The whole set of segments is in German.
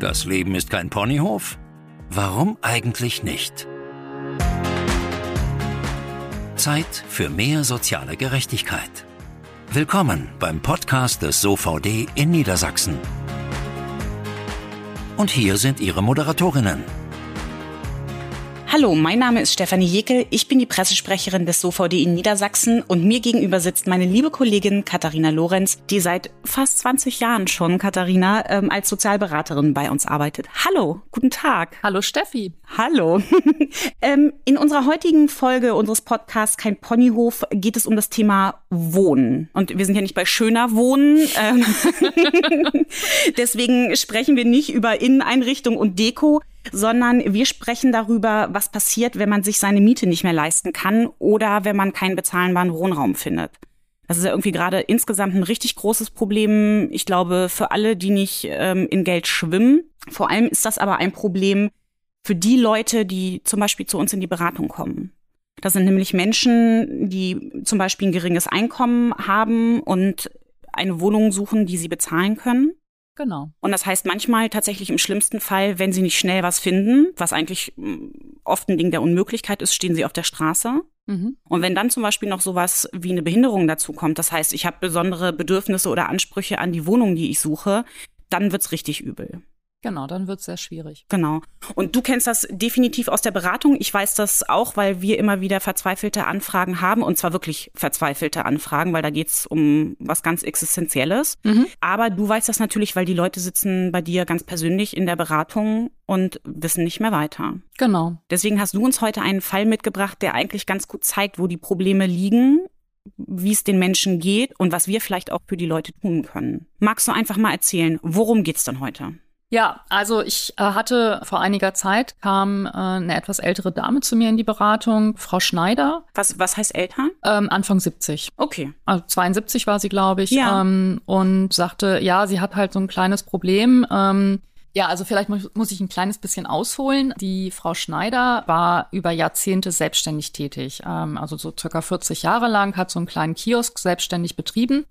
Das Leben ist kein Ponyhof? Warum eigentlich nicht? Zeit für mehr soziale Gerechtigkeit. Willkommen beim Podcast des SOVD in Niedersachsen. Und hier sind Ihre Moderatorinnen. Hallo, mein Name ist Stefanie Jekel. Ich bin die Pressesprecherin des SOVD in Niedersachsen und mir gegenüber sitzt meine liebe Kollegin Katharina Lorenz, die seit fast 20 Jahren schon, Katharina, ähm, als Sozialberaterin bei uns arbeitet. Hallo, guten Tag. Hallo Steffi. Hallo. ähm, in unserer heutigen Folge unseres Podcasts Kein Ponyhof geht es um das Thema Wohnen. Und wir sind ja nicht bei schöner Wohnen. Ähm Deswegen sprechen wir nicht über Inneneinrichtung und Deko, sondern wir sprechen darüber, was passiert, wenn man sich seine Miete nicht mehr leisten kann oder wenn man keinen bezahlbaren Wohnraum findet. Das ist ja irgendwie gerade insgesamt ein richtig großes Problem. Ich glaube, für alle, die nicht ähm, in Geld schwimmen. Vor allem ist das aber ein Problem für die Leute, die zum Beispiel zu uns in die Beratung kommen. Das sind nämlich Menschen, die zum Beispiel ein geringes Einkommen haben und eine Wohnung suchen, die sie bezahlen können. Genau. Und das heißt manchmal tatsächlich im schlimmsten Fall, wenn sie nicht schnell was finden, was eigentlich mm, oft ein Ding der Unmöglichkeit ist, stehen sie auf der Straße. Mhm. Und wenn dann zum Beispiel noch sowas wie eine Behinderung dazu kommt, das heißt, ich habe besondere Bedürfnisse oder Ansprüche an die Wohnung, die ich suche, dann wird's richtig übel. Genau, dann wird es sehr schwierig. Genau. Und du kennst das definitiv aus der Beratung. Ich weiß das auch, weil wir immer wieder verzweifelte Anfragen haben und zwar wirklich verzweifelte Anfragen, weil da geht's um was ganz Existenzielles. Mhm. Aber du weißt das natürlich, weil die Leute sitzen bei dir ganz persönlich in der Beratung und wissen nicht mehr weiter. Genau. Deswegen hast du uns heute einen Fall mitgebracht, der eigentlich ganz gut zeigt, wo die Probleme liegen wie es den Menschen geht und was wir vielleicht auch für die Leute tun können. Magst du einfach mal erzählen, worum geht's denn heute? Ja, also ich äh, hatte vor einiger Zeit kam äh, eine etwas ältere Dame zu mir in die Beratung, Frau Schneider. Was, was heißt Eltern? Ähm, Anfang 70. Okay. Also 72 war sie, glaube ich. Ja. Ähm, und sagte, ja, sie hat halt so ein kleines Problem. Ähm, ja, also vielleicht muss, muss ich ein kleines bisschen ausholen. Die Frau Schneider war über Jahrzehnte selbstständig tätig. Ähm, also so circa 40 Jahre lang, hat so einen kleinen Kiosk selbstständig betrieben.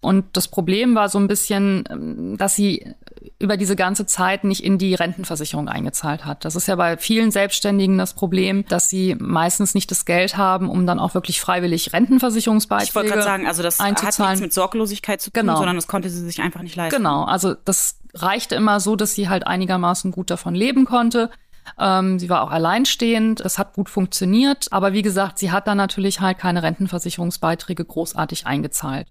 Und das Problem war so ein bisschen, ähm, dass sie über diese ganze Zeit nicht in die Rentenversicherung eingezahlt hat. Das ist ja bei vielen Selbstständigen das Problem, dass sie meistens nicht das Geld haben, um dann auch wirklich freiwillig Rentenversicherungsbeiträge Ich wollte gerade sagen, also das hat nichts mit Sorglosigkeit zu tun, genau. sondern das konnte sie sich einfach nicht leisten. Genau, also das reichte immer so, dass sie halt einigermaßen gut davon leben konnte. Ähm, sie war auch alleinstehend, es hat gut funktioniert, aber wie gesagt, sie hat dann natürlich halt keine Rentenversicherungsbeiträge großartig eingezahlt.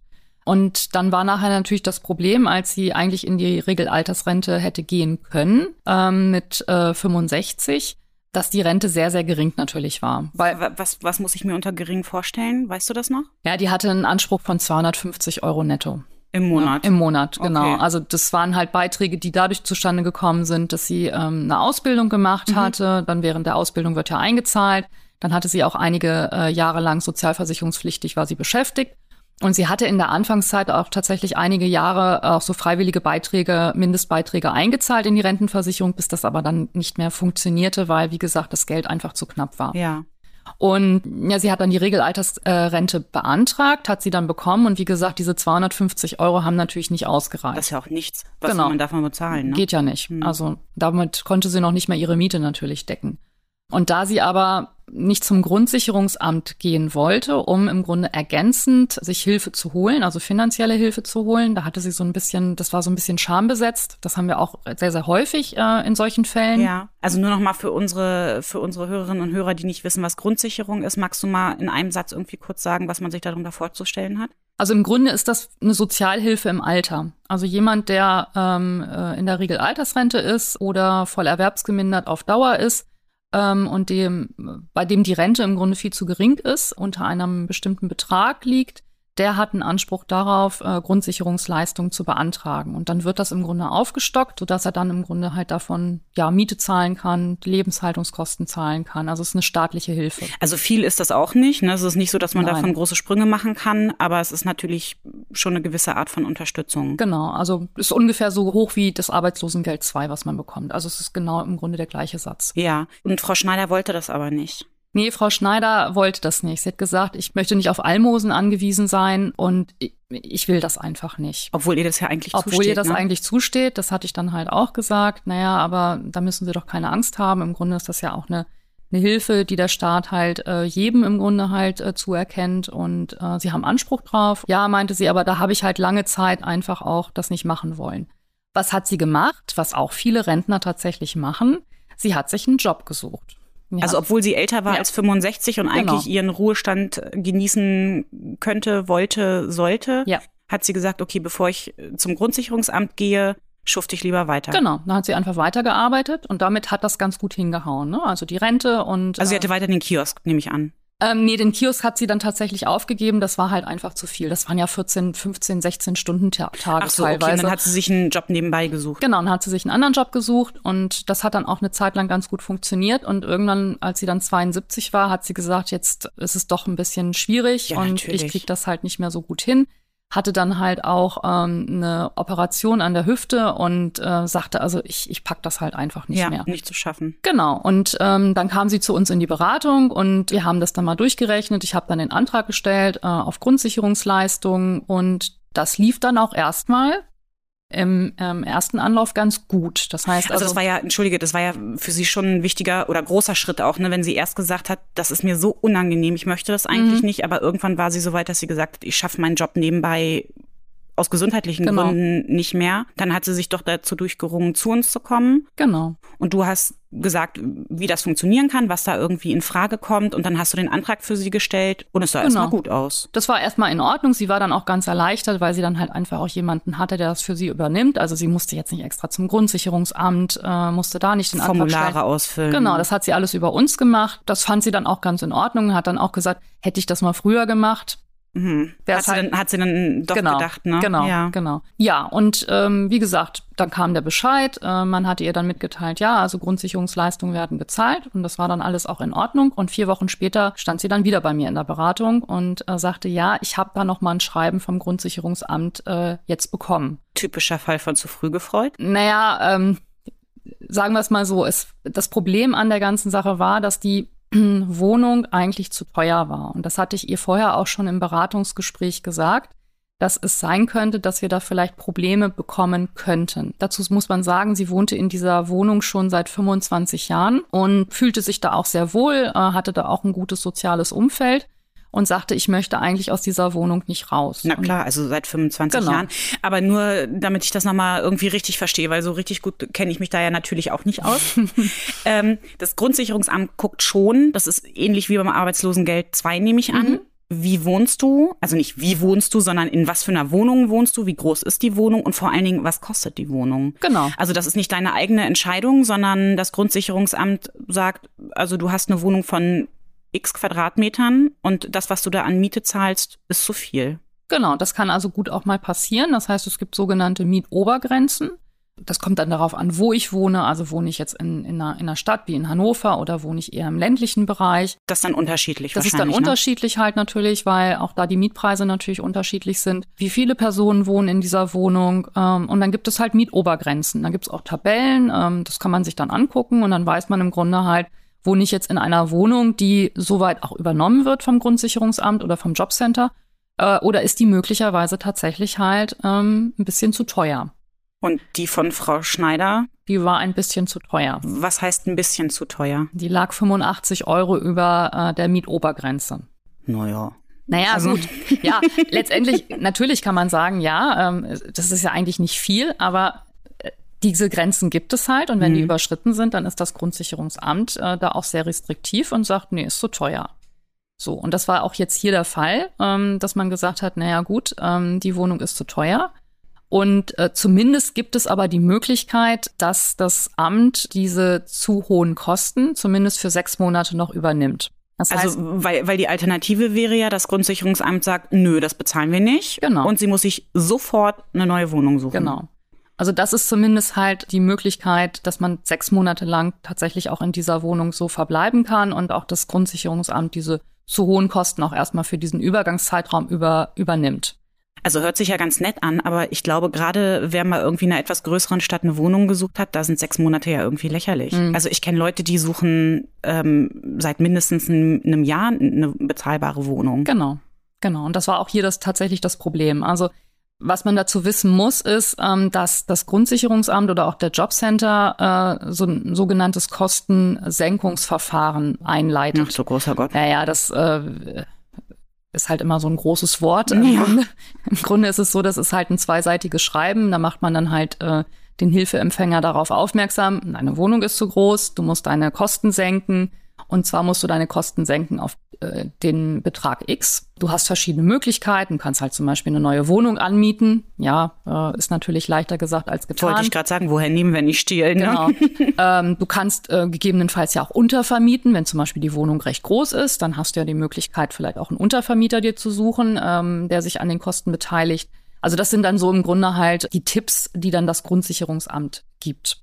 Und dann war nachher natürlich das Problem, als sie eigentlich in die Regelaltersrente hätte gehen können ähm, mit äh, 65, dass die Rente sehr, sehr gering natürlich war. Weil, was, was muss ich mir unter gering vorstellen? Weißt du das noch? Ja, die hatte einen Anspruch von 250 Euro netto. Im Monat? Ja, Im Monat, genau. Okay. Also das waren halt Beiträge, die dadurch zustande gekommen sind, dass sie ähm, eine Ausbildung gemacht mhm. hatte. Dann während der Ausbildung wird ja eingezahlt. Dann hatte sie auch einige äh, Jahre lang sozialversicherungspflichtig, war sie beschäftigt. Und sie hatte in der Anfangszeit auch tatsächlich einige Jahre auch so freiwillige Beiträge, Mindestbeiträge eingezahlt in die Rentenversicherung, bis das aber dann nicht mehr funktionierte, weil, wie gesagt, das Geld einfach zu knapp war. Ja. Und ja, sie hat dann die Regelaltersrente beantragt, hat sie dann bekommen und wie gesagt, diese 250 Euro haben natürlich nicht ausgereicht. Das ist ja auch nichts, was genau. man davon bezahlen. Ne? Geht ja nicht. Hm. Also damit konnte sie noch nicht mehr ihre Miete natürlich decken. Und da sie aber nicht zum Grundsicherungsamt gehen wollte, um im Grunde ergänzend sich Hilfe zu holen, also finanzielle Hilfe zu holen. Da hatte sie so ein bisschen, das war so ein bisschen schambesetzt. Das haben wir auch sehr, sehr häufig äh, in solchen Fällen. Ja, also nur noch mal für unsere, für unsere Hörerinnen und Hörer, die nicht wissen, was Grundsicherung ist, magst du mal in einem Satz irgendwie kurz sagen, was man sich darunter vorzustellen hat? Also im Grunde ist das eine Sozialhilfe im Alter. Also jemand, der ähm, äh, in der Regel Altersrente ist oder voll erwerbsgemindert auf Dauer ist, ähm, und dem, bei dem die Rente im Grunde viel zu gering ist, unter einem bestimmten Betrag liegt, der hat einen Anspruch darauf, äh, Grundsicherungsleistungen zu beantragen. Und dann wird das im Grunde aufgestockt, sodass er dann im Grunde halt davon ja Miete zahlen kann, Lebenshaltungskosten zahlen kann. Also es ist eine staatliche Hilfe. Also viel ist das auch nicht. Ne? Es ist nicht so, dass man Nein. davon große Sprünge machen kann, aber es ist natürlich schon eine gewisse Art von Unterstützung. Genau, also ist ungefähr so hoch wie das Arbeitslosengeld 2, was man bekommt. Also es ist genau im Grunde der gleiche Satz. Ja, und Frau Schneider wollte das aber nicht. Nee, Frau Schneider wollte das nicht. Sie hat gesagt, ich möchte nicht auf Almosen angewiesen sein und ich will das einfach nicht. Obwohl ihr das ja eigentlich Obwohl zusteht. ihr das ne? eigentlich zusteht, das hatte ich dann halt auch gesagt. Naja, aber da müssen Sie doch keine Angst haben. Im Grunde ist das ja auch eine, eine Hilfe, die der Staat halt äh, jedem im Grunde halt äh, zuerkennt und äh, Sie haben Anspruch drauf. Ja, meinte sie, aber da habe ich halt lange Zeit einfach auch das nicht machen wollen. Was hat sie gemacht? Was auch viele Rentner tatsächlich machen. Sie hat sich einen Job gesucht. Ja. Also obwohl sie älter war Ja. als 65 und Genau. eigentlich ihren Ruhestand genießen könnte, wollte, sollte, Ja. hat sie gesagt, okay, bevor ich zum Grundsicherungsamt gehe, schufte ich lieber weiter. Genau, dann hat sie einfach weitergearbeitet und damit hat das ganz gut hingehauen. Ne? Also die Rente und Also sie äh, hatte weiter den Kiosk, nehme ich an. Ähm, nee, den Kiosk hat sie dann tatsächlich aufgegeben. Das war halt einfach zu viel. Das waren ja 14, 15, 16 Stunden Ta Tage Ach so, okay, teilweise. und dann hat sie sich einen Job nebenbei gesucht. Genau, dann hat sie sich einen anderen Job gesucht und das hat dann auch eine Zeit lang ganz gut funktioniert. Und irgendwann, als sie dann 72 war, hat sie gesagt, jetzt ist es doch ein bisschen schwierig Ja, und natürlich. ich krieg das halt nicht mehr so gut hin. Hatte dann halt auch ähm, eine Operation an der Hüfte und äh, sagte, also ich, ich pack das halt einfach nicht ja, mehr. nicht zu schaffen. Genau. Und ähm, dann kam sie zu uns in die Beratung und wir haben das dann mal durchgerechnet. Ich habe dann den Antrag gestellt äh, auf Grundsicherungsleistungen und das lief dann auch erstmal im ähm, ersten Anlauf ganz gut. Das heißt Also, also, das war ja, entschuldige, das war ja für sie schon ein wichtiger oder großer Schritt auch, ne, wenn sie erst gesagt hat, das ist mir so unangenehm, ich möchte das eigentlich Mhm. nicht, aber irgendwann war sie so weit, dass sie gesagt hat, ich schaffe meinen Job nebenbei aus gesundheitlichen Genau. Gründen nicht mehr. Dann hat sie sich doch dazu durchgerungen, zu uns zu kommen. genau. Und du hast gesagt, wie das funktionieren kann, was da irgendwie in Frage kommt. Und dann hast du den Antrag für sie gestellt und es sah Genau. erstmal gut aus. Das war erstmal in Ordnung. Sie war dann auch ganz erleichtert, weil sie dann halt einfach auch jemanden hatte, der das für sie übernimmt. Also sie musste jetzt nicht extra zum Grundsicherungsamt, äh, musste da nicht den Antrag stellen. Formulare ausfüllen. Genau, das hat sie alles über uns gemacht. Das fand sie dann auch ganz in Ordnung. Hat dann auch gesagt, hätte ich das mal früher gemacht, Mhm. Hat, sie halt- dann, hat sie dann doch genau, gedacht, ne? Genau, Ja. genau. Ja, und ähm, wie gesagt, dann kam der Bescheid. Äh, man hatte ihr dann mitgeteilt, ja, also Grundsicherungsleistungen werden bezahlt und das war dann alles auch in Ordnung. Und vier Wochen später stand sie dann wieder bei mir in der Beratung und äh, sagte, ja, ich habe da noch mal ein Schreiben vom Grundsicherungsamt äh, jetzt bekommen. Typischer Fall von zu früh gefreut. Naja, ähm, sagen wir es mal so, es, das Problem an der ganzen Sache war, dass die Wohnung eigentlich zu teuer war. Und das hatte ich ihr vorher auch schon im Beratungsgespräch gesagt, dass es sein könnte, dass wir da vielleicht Probleme bekommen könnten. Dazu muss man sagen, sie wohnte in dieser Wohnung schon seit 25 Jahren und fühlte sich da auch sehr wohl, äh, hatte da auch ein gutes soziales Umfeld und sagte, ich möchte eigentlich aus dieser Wohnung nicht raus. Na klar, also seit 25 Genau. Jahren. Aber nur, damit ich das nochmal irgendwie richtig verstehe, weil so richtig gut kenne ich mich da ja natürlich auch nicht aus. ähm, das Grundsicherungsamt guckt schon, das ist ähnlich wie beim Arbeitslosengeld 2, nehme ich an. Mhm. Wie wohnst du? Also nicht wie wohnst du, sondern in was für einer Wohnung wohnst du? Wie groß ist die Wohnung? Und vor allen Dingen, was kostet die Wohnung? Genau. Also das ist nicht deine eigene Entscheidung, sondern das Grundsicherungsamt sagt, also du hast eine Wohnung von x Quadratmetern und das, was du da an Miete zahlst, ist zu viel. Genau, das kann also gut auch mal passieren. Das heißt, es gibt sogenannte Mietobergrenzen. Das kommt dann darauf an, wo ich wohne. Also wohne ich jetzt in, in, einer, in einer Stadt wie in Hannover oder wohne ich eher im ländlichen Bereich. Das ist dann unterschiedlich Das ist dann ne? unterschiedlich halt natürlich, weil auch da die Mietpreise natürlich unterschiedlich sind. Wie viele Personen wohnen in dieser Wohnung? Ähm, und dann gibt es halt Mietobergrenzen. Da gibt es auch Tabellen. Ähm, das kann man sich dann angucken und dann weiß man im Grunde halt, wohne ich jetzt in einer Wohnung, die soweit auch übernommen wird vom Grundsicherungsamt oder vom Jobcenter? Äh, oder ist die möglicherweise tatsächlich halt ähm, ein bisschen zu teuer? Und die von Frau Schneider, Die war ein bisschen zu teuer. was heißt ein bisschen zu teuer? Die lag 85 Euro über äh, der Mietobergrenze. Naja. Naja, Also- gut. Ja, letztendlich, natürlich kann man sagen, ja, ähm, das ist ja eigentlich nicht viel, aber diese Grenzen gibt es halt und wenn die Mhm. überschritten sind, dann ist das Grundsicherungsamt äh, da auch sehr restriktiv und sagt, nee, ist zu teuer. So, und das war auch jetzt hier der Fall, ähm, dass man gesagt hat, naja gut, ähm, die Wohnung ist zu teuer. Und äh, zumindest gibt es aber die Möglichkeit, dass das Amt diese zu hohen Kosten zumindest für sechs Monate noch übernimmt. Das heißt, Also, weil, weil die Alternative wäre ja, das Grundsicherungsamt sagt, nö, das bezahlen wir nicht. Genau. Und sie muss sich sofort eine neue Wohnung suchen. Genau. Also das ist zumindest halt die Möglichkeit, dass man sechs Monate lang tatsächlich auch in dieser Wohnung so verbleiben kann und auch das Grundsicherungsamt diese zu hohen Kosten auch erstmal für diesen Übergangszeitraum über, übernimmt. Also hört sich ja ganz nett an, aber ich glaube, gerade wer mal irgendwie in einer etwas größeren Stadt eine Wohnung gesucht hat, da sind sechs Monate ja irgendwie lächerlich. Mhm. Also ich kenne Leute, die suchen ähm, seit mindestens einem, einem Jahr eine bezahlbare Wohnung. Genau. Genau, und das war auch hier das tatsächlich das Problem. Also was man dazu wissen muss, ist, ähm, dass das Grundsicherungsamt oder auch der Jobcenter äh, so ein sogenanntes Kostensenkungsverfahren einleitet. Ach, so großer Gott. Naja, das äh, ist halt immer so ein großes Wort. Im, Ja. Grunde, Im Grunde ist es so, das ist halt ein zweiseitiges Schreiben. Da macht man dann halt äh, den Hilfeempfänger darauf aufmerksam, deine Wohnung ist zu groß, du musst deine Kosten senken. Und zwar musst du deine Kosten senken auf äh, den Betrag X. Du hast verschiedene Möglichkeiten. Du kannst halt zum Beispiel eine neue Wohnung anmieten. Ja, äh, ist natürlich leichter gesagt als getan. Wollte ich gerade sagen, woher nehmen wir nicht stehlen? Ne? Genau. ähm, du kannst äh, gegebenenfalls ja auch untervermieten, wenn zum Beispiel die Wohnung recht groß ist, dann hast du ja die Möglichkeit, vielleicht auch einen Untervermieter dir zu suchen, ähm, der sich an den Kosten beteiligt. Also das sind dann so im Grunde halt die Tipps, die dann das Grundsicherungsamt gibt.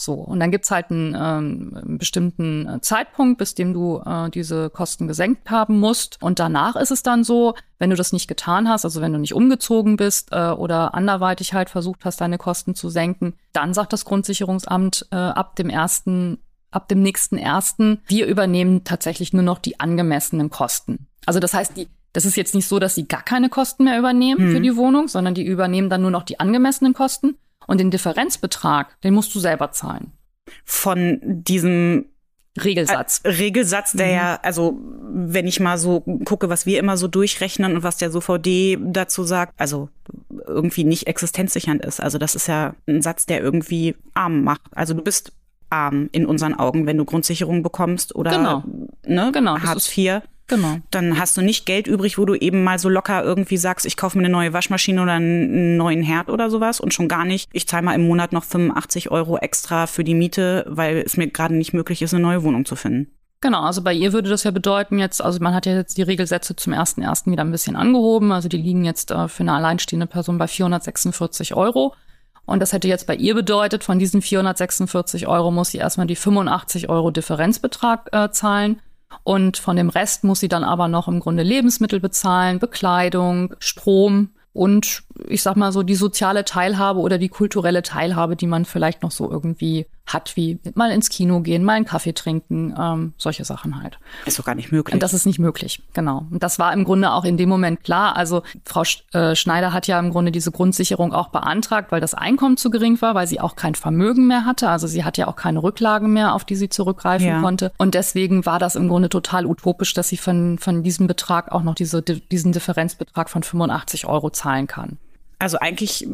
So, und dann gibt's halt einen, ähm, einen bestimmten äh, Zeitpunkt, bis dem du äh, diese Kosten gesenkt haben musst. Und danach ist es dann so, wenn du das nicht getan hast, also wenn du nicht umgezogen bist äh, oder anderweitig halt versucht hast, deine Kosten zu senken, dann sagt das Grundsicherungsamt äh, ab dem ersten, ab dem nächsten ersten, wir übernehmen tatsächlich nur noch die angemessenen Kosten. Also das heißt, die das ist jetzt nicht so, dass sie gar keine Kosten mehr übernehmen Mhm. für die Wohnung, sondern die übernehmen dann nur noch die angemessenen Kosten. Und den Differenzbetrag, den musst du selber zahlen. Von diesem Regelsatz. Äh, Regelsatz, der Mhm. ja, also wenn ich mal so gucke, was wir immer so durchrechnen und was der SOVD dazu sagt, also irgendwie nicht existenzsichernd ist. Also das ist ja ein Satz, der irgendwie arm macht. Also du bist arm in unseren Augen, wenn du Grundsicherung bekommst oder Genau. ne, Genau, Hartz IV. Genau. Dann hast du nicht Geld übrig, wo du eben mal so locker irgendwie sagst, ich kaufe mir eine neue Waschmaschine oder einen neuen Herd oder sowas und schon gar nicht, ich zahle mal im Monat noch 85 Euro extra für die Miete, weil es mir gerade nicht möglich ist, eine neue Wohnung zu finden. Genau, also bei ihr würde das ja bedeuten jetzt, also man hat ja jetzt die Regelsätze zum ersten ersten wieder ein bisschen angehoben, also die liegen jetzt äh, für eine alleinstehende Person bei 446 Euro. Und das hätte jetzt bei ihr bedeutet, von diesen 446 Euro muss sie erstmal die 85 Euro Differenzbetrag äh, zahlen. Und von dem Rest muss sie dann aber noch im Grunde Lebensmittel bezahlen, Bekleidung, Strom und ich sag mal so die soziale Teilhabe oder die kulturelle Teilhabe, die man vielleicht noch so irgendwie hat, wie mal ins Kino gehen, mal einen Kaffee trinken, ähm, solche Sachen halt. Ist doch gar nicht möglich. Und das ist nicht möglich, genau. Und das war im Grunde auch in dem Moment klar. Also Frau Sch äh, Schneider hat ja im Grunde diese Grundsicherung auch beantragt, weil das Einkommen zu gering war, weil sie auch kein Vermögen mehr hatte. Also sie hatte ja auch keine Rücklagen mehr, auf die sie zurückgreifen Ja. konnte. Und deswegen war das im Grunde total utopisch, dass sie von, von diesem Betrag auch noch diese, diesen Differenzbetrag von 85 Euro zahlen kann. Also eigentlich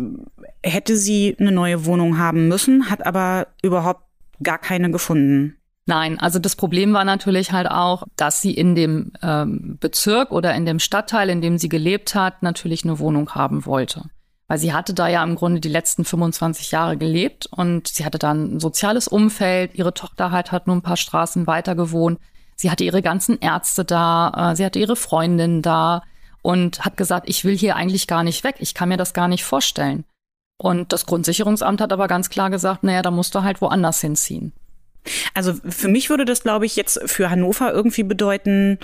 hätte sie eine neue Wohnung haben müssen, hat aber überhaupt gar keine gefunden. Nein, also das Problem war natürlich halt auch, dass sie in dem ähm, Bezirk oder in dem Stadtteil, in dem sie gelebt hat, natürlich eine Wohnung haben wollte. Weil sie hatte da ja im Grunde die letzten 25 Jahre gelebt und sie hatte dann ein soziales Umfeld. Ihre Tochter halt hat nur ein paar Straßen weiter gewohnt. Sie hatte ihre ganzen Ärzte da, äh, sie hatte ihre Freundin da und hat gesagt, ich will hier eigentlich gar nicht weg. Ich kann mir das gar nicht vorstellen. Und das Grundsicherungsamt hat aber ganz klar gesagt, naja, da musst du halt woanders hinziehen. Also für mich würde das, glaube ich, jetzt für Hannover irgendwie bedeuten,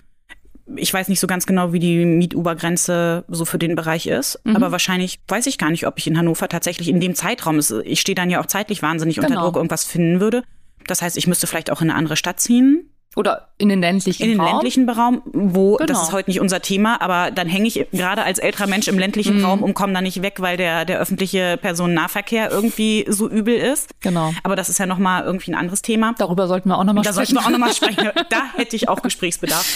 ich weiß nicht so ganz genau, wie die Mietubergrenze so für den Bereich ist, Mhm. aber wahrscheinlich weiß ich gar nicht, ob ich in Hannover tatsächlich in dem Zeitraum, ich stehe dann ja auch zeitlich wahnsinnig unter Genau. Druck, irgendwas finden würde. Das heißt, ich müsste vielleicht auch in eine andere Stadt ziehen, Oder in den ländlichen in den Raum. ländlichen Raum, wo, das Genau. ist heute nicht unser Thema, aber dann hänge ich gerade als älterer Mensch im ländlichen Mhm. Raum und komme da nicht weg, weil der, der öffentliche Personennahverkehr irgendwie so übel ist. Genau. Aber das ist ja nochmal irgendwie ein anderes Thema. Darüber sollten wir auch nochmal Da sollten sprechen. wir auch nochmal sprechen. Da hätte ich auch Gesprächsbedarf.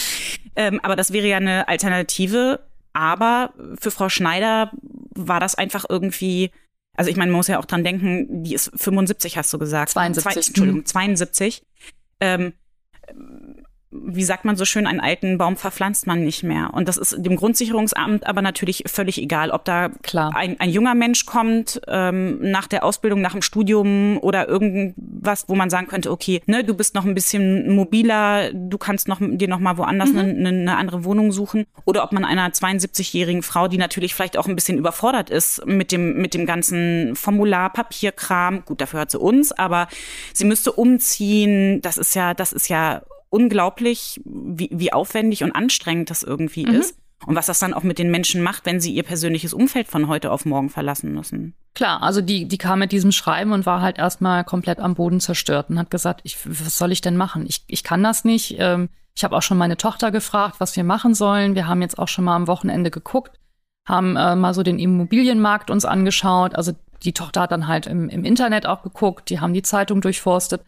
Ähm, aber das wäre ja eine Alternative. Aber für Frau Schneider war das einfach irgendwie, also ich meine, man muss ja auch dran denken, die ist 75, hast du gesagt. 72. Zwei, Entschuldigung, 72. Ähm, wie sagt man so schön, einen alten Baum verpflanzt man nicht mehr. Und das ist dem Grundsicherungsamt aber natürlich völlig egal, ob da Klar. ein, ein junger Mensch kommt ähm, nach der Ausbildung, nach dem Studium oder irgendwas, wo man sagen könnte, okay, ne, du bist noch ein bisschen mobiler, du kannst noch, dir noch mal woanders eine, eine, eine andere Wohnung suchen. Oder ob man einer 72-jährigen Frau, die natürlich vielleicht auch ein bisschen überfordert ist mit dem, mit dem ganzen Formular, Papierkram, gut, dafür hat sie uns, aber sie müsste umziehen, das ist ja, das ist ja unglaublich, wie, wie aufwendig und anstrengend das irgendwie ist. Und was das dann auch mit den Menschen macht, wenn sie ihr persönliches Umfeld von heute auf morgen verlassen müssen. Klar, also die, die kam mit diesem Schreiben und war halt erstmal komplett am Boden zerstört und hat gesagt, ich, was soll ich denn machen? Ich, ich kann das nicht. Ähm, Ich habe auch schon meine Tochter gefragt, was wir machen sollen. Wir haben jetzt auch schon mal am Wochenende geguckt, haben äh, mal so den Immobilienmarkt uns angeschaut. Also die Tochter hat dann halt im, im Internet auch geguckt, die haben die Zeitung durchforstet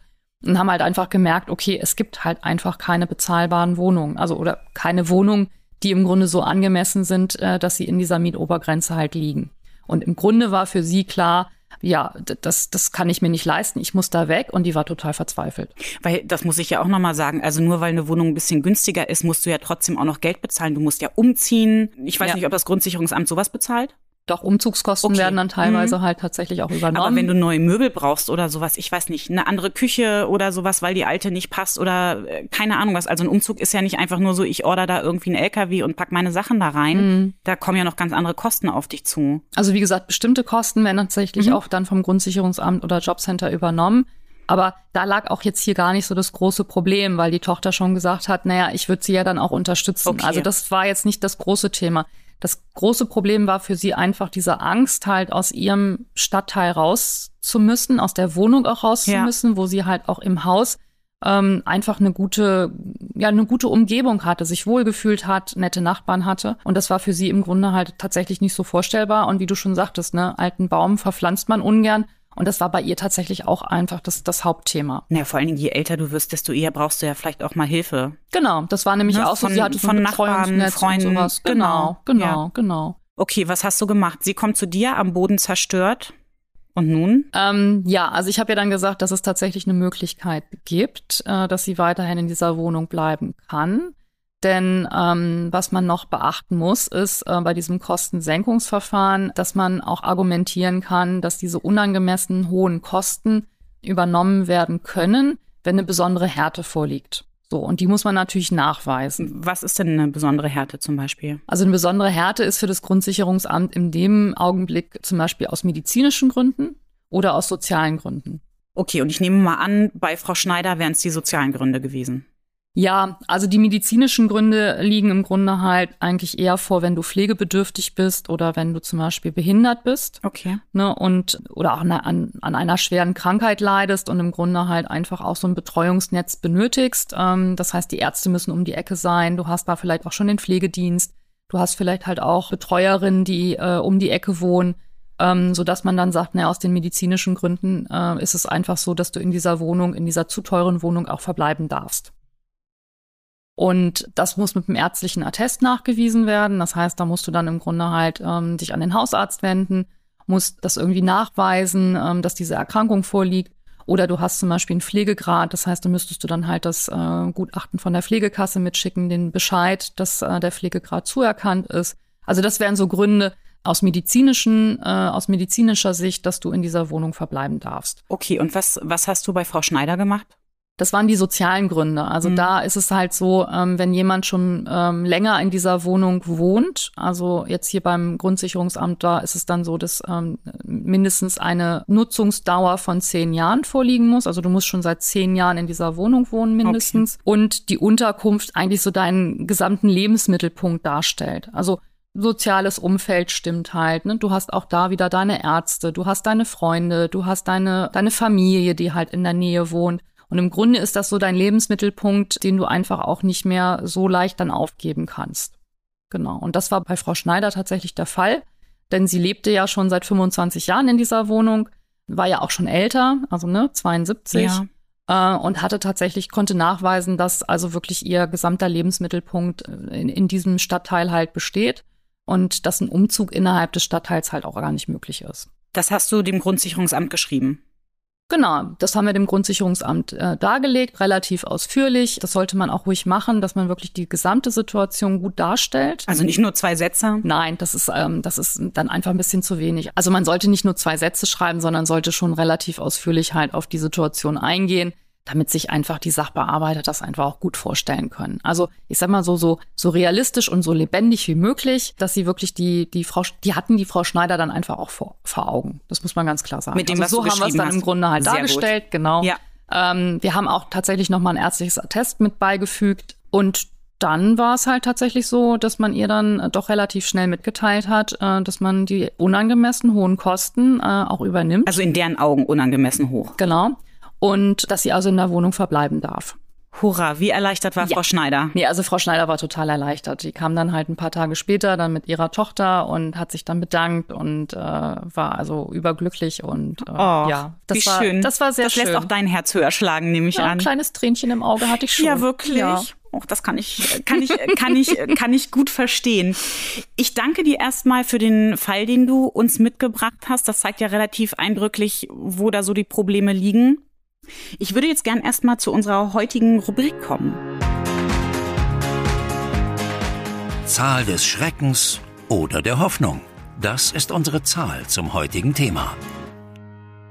und haben halt einfach gemerkt, okay, es gibt halt einfach keine bezahlbaren Wohnungen, also oder keine Wohnungen, die im Grunde so angemessen sind, äh, dass sie in dieser Mietobergrenze halt liegen. Und im Grunde war für sie klar, ja, das, das kann ich mir nicht leisten, ich muss da weg und die war total verzweifelt. Weil, das muss ich ja auch nochmal sagen, also nur weil eine Wohnung ein bisschen günstiger ist, musst du ja trotzdem auch noch Geld bezahlen. Du musst ja umziehen. Ich weiß ja. nicht, ob das Grundsicherungsamt sowas bezahlt. Doch, Umzugskosten okay. werden dann teilweise mhm. halt tatsächlich auch übernommen. Aber wenn du neue Möbel brauchst oder sowas, ich weiß nicht, eine andere Küche oder sowas, weil die alte nicht passt oder äh, keine Ahnung was. Also ein Umzug ist ja nicht einfach nur so, ich order da irgendwie einen LKW und pack meine Sachen da rein. Mhm. Da kommen ja noch ganz andere Kosten auf dich zu. Also wie gesagt, bestimmte Kosten werden tatsächlich mhm. auch dann vom Grundsicherungsamt oder Jobcenter übernommen. Aber da lag auch jetzt hier gar nicht so das große Problem, weil die Tochter schon gesagt hat, naja, ich würde sie ja dann auch unterstützen. Okay. Also das war jetzt nicht das große Thema. Das große Problem war für sie einfach diese Angst, halt aus ihrem Stadtteil raus zu müssen, aus der Wohnung auch raus zu müssen, wo sie halt auch im Haus ähm, einfach eine gute, ja, eine gute Umgebung hatte, sich wohlgefühlt hat, nette Nachbarn hatte. Und das war für sie im Grunde halt tatsächlich nicht so vorstellbar. Und wie du schon sagtest, ne, alten Baum verpflanzt man ungern. Und das war bei ihr tatsächlich auch einfach das, das Hauptthema. Ja, vor allen Dingen, je älter du wirst, desto eher brauchst du ja vielleicht auch mal Hilfe. Genau, das war nämlich ja, auch so, sie hatte von Nachbarn, Freunden, und sowas. Genau, genau, genau, ja. genau. Okay, was hast du gemacht? Sie kommt zu dir, am Boden zerstört. Und nun? Ähm, ja, also ich habe ja dann gesagt, dass es tatsächlich eine Möglichkeit gibt, äh, dass sie weiterhin in dieser Wohnung bleiben kann. Denn ähm, was man noch beachten muss, ist äh, bei diesem Kostensenkungsverfahren, dass man auch argumentieren kann, dass diese unangemessen hohen Kosten übernommen werden können, wenn eine besondere Härte vorliegt. So, und die muss man natürlich nachweisen. Was ist denn eine besondere Härte zum Beispiel? Also eine besondere Härte ist für das Grundsicherungsamt in dem Augenblick zum Beispiel aus medizinischen Gründen oder aus sozialen Gründen. Okay, und ich nehme mal an, bei Frau Schneider wären es die sozialen Gründe gewesen. Ja, also die medizinischen Gründe liegen im Grunde halt eigentlich eher vor, wenn du pflegebedürftig bist oder wenn du zum Beispiel behindert bist. Okay. Ne, und oder auch an, an einer schweren Krankheit leidest und im Grunde halt einfach auch so ein Betreuungsnetz benötigst. Ähm, das heißt, die Ärzte müssen um die Ecke sein. Du hast da vielleicht auch schon den Pflegedienst. Du hast vielleicht halt auch Betreuerinnen, die äh, um die Ecke wohnen. Ähm, so dass man dann sagt, naja, aus den medizinischen Gründen äh, ist es einfach so, dass du in dieser Wohnung, in dieser zu teuren Wohnung auch verbleiben darfst. Und das muss mit einem ärztlichen Attest nachgewiesen werden. Das heißt, da musst du dann im Grunde halt ähm, dich an den Hausarzt wenden, musst das irgendwie nachweisen, ähm, dass diese Erkrankung vorliegt. Oder du hast zum Beispiel einen Pflegegrad, das heißt, da müsstest du dann halt das äh, Gutachten von der Pflegekasse mitschicken, den Bescheid, dass äh, der Pflegegrad zuerkannt ist. Also das wären so Gründe aus medizinischen, äh, aus medizinischer Sicht, dass du in dieser Wohnung verbleiben darfst. Okay, und was, was hast du bei Frau Schneider gemacht? Das waren die sozialen Gründe. Also mhm. da ist es halt so, ähm, wenn jemand schon ähm, länger in dieser Wohnung wohnt, also jetzt hier beim Grundsicherungsamt, da ist es dann so, dass ähm, mindestens eine Nutzungsdauer von zehn Jahren vorliegen muss. Also du musst schon seit zehn Jahren in dieser Wohnung wohnen mindestens. Okay. Und die Unterkunft eigentlich so deinen gesamten Lebensmittelpunkt darstellt. Also soziales Umfeld stimmt halt. Ne? Du hast auch da wieder deine Ärzte, du hast deine Freunde, du hast deine, deine Familie, die halt in der Nähe wohnt. Und im Grunde ist das so dein Lebensmittelpunkt, den du einfach auch nicht mehr so leicht dann aufgeben kannst. Genau. Und das war bei Frau Schneider tatsächlich der Fall, denn sie lebte ja schon seit 25 Jahren in dieser Wohnung, war ja auch schon älter, also ne, 72. Ja. Äh, und hatte tatsächlich, konnte nachweisen, dass also wirklich ihr gesamter Lebensmittelpunkt in, in diesem Stadtteil halt besteht und dass ein Umzug innerhalb des Stadtteils halt auch gar nicht möglich ist. Das hast du dem Grundsicherungsamt geschrieben. Genau, das haben wir dem Grundsicherungsamt äh, dargelegt, relativ ausführlich. Das sollte man auch ruhig machen, dass man wirklich die gesamte Situation gut darstellt. Also nicht nur zwei Sätze? Nein, das ist, ähm, das ist dann einfach ein bisschen zu wenig. Also man sollte nicht nur zwei Sätze schreiben, sondern sollte schon relativ ausführlich halt auf die Situation eingehen damit sich einfach die Sachbearbeiter das einfach auch gut vorstellen können. Also ich sag mal so so so realistisch und so lebendig wie möglich, dass sie wirklich die die Frau die hatten die Frau Schneider dann einfach auch vor, vor Augen. Das muss man ganz klar sagen. Mit dem also so haben wir es dann hast. im Grunde halt Sehr dargestellt, gut. genau. Ja. Ähm, wir haben auch tatsächlich noch mal ein ärztliches Attest mit beigefügt und dann war es halt tatsächlich so, dass man ihr dann doch relativ schnell mitgeteilt hat, äh, dass man die unangemessen hohen Kosten äh, auch übernimmt. Also in deren Augen unangemessen hoch. Genau und dass sie also in der Wohnung verbleiben darf. Hurra, wie erleichtert war Ja. Frau Schneider? Nee, also Frau Schneider war total erleichtert. Die kam dann halt ein paar Tage später dann mit ihrer Tochter und hat sich dann bedankt und äh, war also überglücklich und äh, Oh, ja, das wie war schön. das war sehr das schön. lässt auch dein Herz höher schlagen, nehme ich ja, an. ein kleines Tränchen im Auge hatte ich schon. Ja, wirklich. Ja. Oh, das kann ich, kann ich, kann ich, kann ich gut verstehen. Ich danke dir erstmal für den Fall, den du uns mitgebracht hast. Das zeigt ja relativ eindrücklich, wo da so die Probleme liegen. Ich würde jetzt gern erstmal zu unserer heutigen Rubrik kommen. Zahl des Schreckens oder der Hoffnung. Das ist unsere Zahl zum heutigen Thema.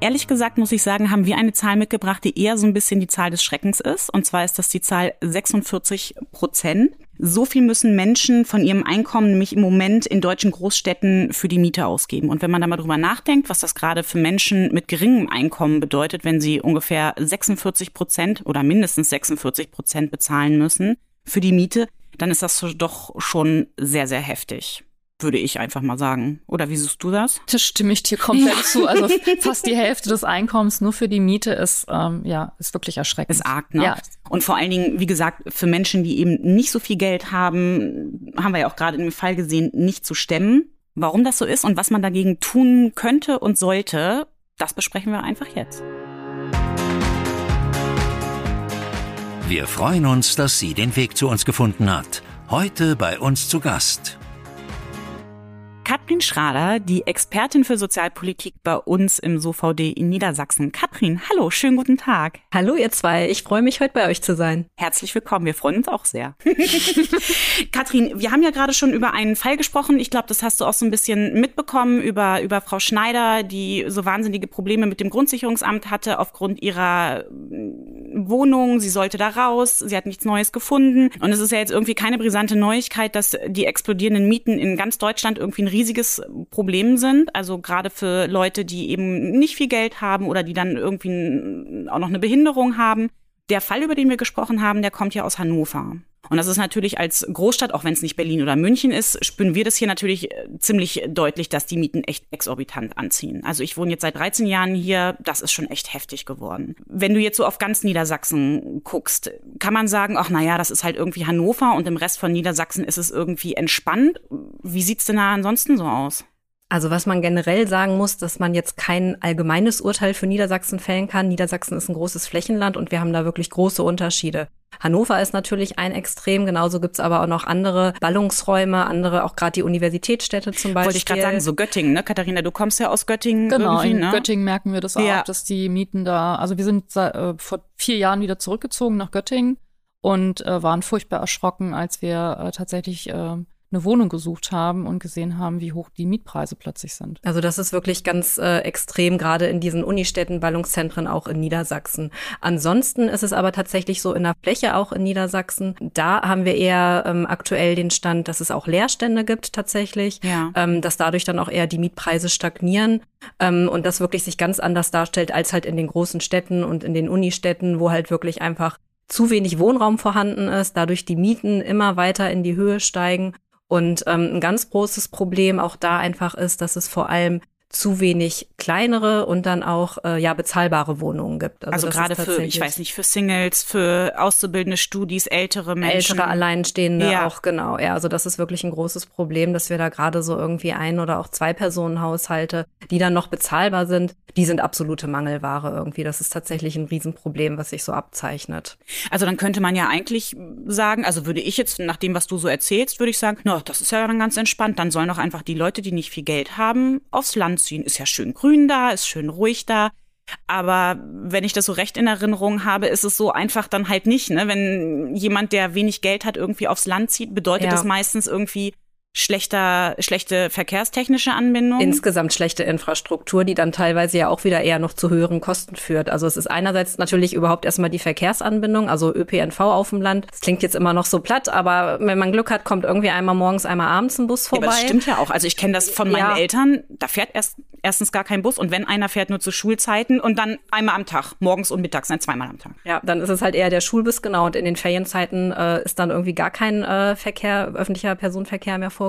Ehrlich gesagt muss ich sagen, haben wir eine Zahl mitgebracht, die eher so ein bisschen die Zahl des Schreckens ist. Und zwar ist das die Zahl 46 Prozent. So viel müssen Menschen von ihrem Einkommen nämlich im Moment in deutschen Großstädten für die Miete ausgeben. Und wenn man da mal drüber nachdenkt, was das gerade für Menschen mit geringem Einkommen bedeutet, wenn sie ungefähr 46 Prozent oder mindestens 46 Prozent bezahlen müssen für die Miete, dann ist das doch schon sehr, sehr heftig. Würde ich einfach mal sagen. Oder wie siehst du das? Das stimme ich dir komplett zu. Also fast die Hälfte des Einkommens nur für die Miete ist, ähm, ja, ist wirklich erschreckend. ist arg, ne? Ja. Und vor allen Dingen, wie gesagt, für Menschen, die eben nicht so viel Geld haben, haben wir ja auch gerade in dem Fall gesehen, nicht zu stemmen. Warum das so ist und was man dagegen tun könnte und sollte, das besprechen wir einfach jetzt. Wir freuen uns, dass sie den Weg zu uns gefunden hat. Heute bei uns zu Gast. Katrin Schrader, die Expertin für Sozialpolitik bei uns im SOVD in Niedersachsen. Katrin, hallo, schönen guten Tag. Hallo ihr zwei, ich freue mich heute bei euch zu sein. Herzlich willkommen, wir freuen uns auch sehr. Katrin, wir haben ja gerade schon über einen Fall gesprochen. Ich glaube, das hast du auch so ein bisschen mitbekommen über, über Frau Schneider, die so wahnsinnige Probleme mit dem Grundsicherungsamt hatte aufgrund ihrer mm, Wohnung. Sie sollte da raus, sie hat nichts Neues gefunden. Und es ist ja jetzt irgendwie keine brisante Neuigkeit, dass die explodierenden Mieten in ganz Deutschland irgendwie ein riesiges Problem sind. Also gerade für Leute, die eben nicht viel Geld haben oder die dann irgendwie auch noch eine Behinderung haben. Der Fall, über den wir gesprochen haben, der kommt ja aus Hannover. Und das ist natürlich als Großstadt, auch wenn es nicht Berlin oder München ist, spüren wir das hier natürlich äh, ziemlich deutlich, dass die Mieten echt exorbitant anziehen. Also ich wohne jetzt seit 13 Jahren hier, das ist schon echt heftig geworden. Wenn du jetzt so auf ganz Niedersachsen guckst, kann man sagen, ach naja, das ist halt irgendwie Hannover und im Rest von Niedersachsen ist es irgendwie entspannt. Wie sieht's denn da ansonsten so aus? Also was man generell sagen muss, dass man jetzt kein allgemeines Urteil für Niedersachsen fällen kann. Niedersachsen ist ein großes Flächenland und wir haben da wirklich große Unterschiede. Hannover ist natürlich ein Extrem, genauso gibt's aber auch noch andere Ballungsräume, andere, auch gerade die Universitätsstädte zum Beispiel. Wollte ich gerade sagen, so Göttingen, ne? Katharina, du kommst ja aus Göttingen Genau, in ne? Göttingen merken wir das auch, Ja. dass die Mieten da, also wir sind seit, äh, vor vier Jahren wieder zurückgezogen nach Göttingen und äh, waren furchtbar erschrocken, als wir äh, tatsächlich äh, eine Wohnung gesucht haben und gesehen haben, wie hoch die Mietpreise plötzlich sind. Also das ist wirklich ganz äh, extrem, gerade in diesen Unistädten, Ballungszentren auch in Niedersachsen. Ansonsten ist es aber tatsächlich so in der Fläche auch in Niedersachsen. Da haben wir eher ähm, aktuell den Stand, dass es auch Leerstände gibt tatsächlich, Ja. ähm, dass dadurch dann auch eher die Mietpreise stagnieren ähm, und das wirklich sich ganz anders darstellt als halt in den großen Städten und in den Unistädten, wo halt wirklich einfach zu wenig Wohnraum vorhanden ist, dadurch die Mieten immer weiter in die Höhe steigen. Und ähm, ein ganz großes Problem auch da einfach ist, dass es vor allem zu wenig kleinere und dann auch äh, ja bezahlbare Wohnungen gibt. Also, das gerade für, ich weiß nicht, für Singles, für auszubildende Studis, ältere Menschen. ältere Alleinstehende Ja. auch genau. Ja, also das ist wirklich ein großes Problem, dass wir da gerade so irgendwie ein oder auch zwei Personenhaushalte, die dann noch bezahlbar sind, die sind absolute Mangelware irgendwie. Das ist tatsächlich ein Riesenproblem, was sich so abzeichnet. Also dann könnte man ja eigentlich sagen, also würde ich jetzt, nach dem, was du so erzählst, würde ich sagen, na, das ist ja dann ganz entspannt. Dann sollen doch einfach die Leute, die nicht viel Geld haben, aufs Land ziehen. Ist ja schön grün da, ist schön ruhig da. Aber wenn ich das so recht in Erinnerung habe, ist es so einfach dann halt nicht. Ne? Wenn jemand, der wenig Geld hat, irgendwie aufs Land zieht, bedeutet Ja. das meistens irgendwie schlechter, schlechte verkehrstechnische Anbindung. Insgesamt schlechte Infrastruktur, die dann teilweise ja auch wieder eher noch zu höheren Kosten führt. Also es ist einerseits natürlich überhaupt erstmal die Verkehrsanbindung, also ÖPNV auf dem Land. Das klingt jetzt immer noch so platt, aber wenn man Glück hat, kommt irgendwie einmal morgens, einmal abends ein Bus Ja, vorbei. aber das stimmt ja auch. Also ich kenne das von meinen Ja. Eltern. Da fährt erst erstens gar kein Bus und wenn einer fährt nur zu Schulzeiten und dann einmal am Tag, morgens und mittags, nein, zweimal am Tag. Ja, dann ist es halt eher der Schulbus, genau. Und in den Ferienzeiten äh, ist dann irgendwie gar kein äh, Verkehr, öffentlicher Personenverkehr mehr vorgesehen.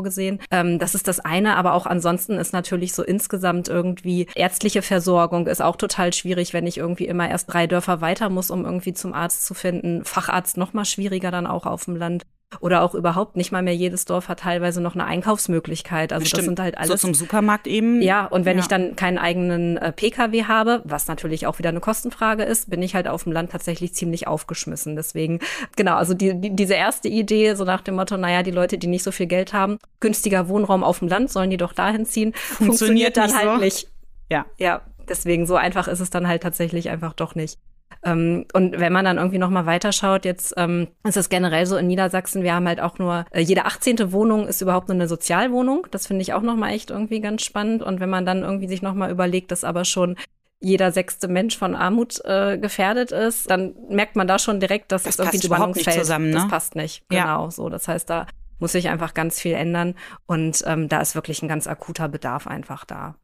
Ähm, das ist das eine, aber auch ansonsten ist natürlich so insgesamt irgendwie ärztliche Versorgung ist auch total schwierig, wenn ich irgendwie immer erst drei Dörfer weiter muss, um irgendwie zum Arzt zu finden. Facharzt noch mal schwieriger dann auch auf dem Land oder auch überhaupt nicht mal mehr jedes Dorf hat teilweise noch eine Einkaufsmöglichkeit. Also Bestimmt. das sind halt alles so zum Supermarkt eben. Ja, und wenn Ja. ich dann keinen eigenen äh, PKW habe, was natürlich auch wieder eine Kostenfrage ist, bin ich halt auf dem Land tatsächlich ziemlich aufgeschmissen. Deswegen, genau, also die, die, diese erste Idee, so nach dem Motto, naja, die Leute, die nicht so viel Geld haben, günstiger Wohnraum auf dem Land, sollen die doch dahin ziehen, funktioniert, dann nicht halt so. nicht. Ja. Ja, deswegen so einfach ist es dann halt tatsächlich einfach doch nicht. Ähm, und wenn man dann irgendwie noch mal weiterschaut, jetzt ähm, ist es generell so in Niedersachsen, wir haben halt auch nur, äh, jede 18. Wohnung ist überhaupt nur eine Sozialwohnung. Das finde ich auch noch mal echt irgendwie ganz spannend. Und wenn man dann irgendwie sich noch mal überlegt, dass aber schon jeder sechste Mensch von Armut äh, gefährdet ist, dann merkt man da schon direkt, dass Das es irgendwie passt überhaupt nicht Spannungsfeld- zusammen, ne? Das passt nicht. Ja. Genau, so. Das heißt, da muss sich einfach ganz viel ändern. Und ähm, da ist wirklich ein ganz akuter Bedarf einfach da.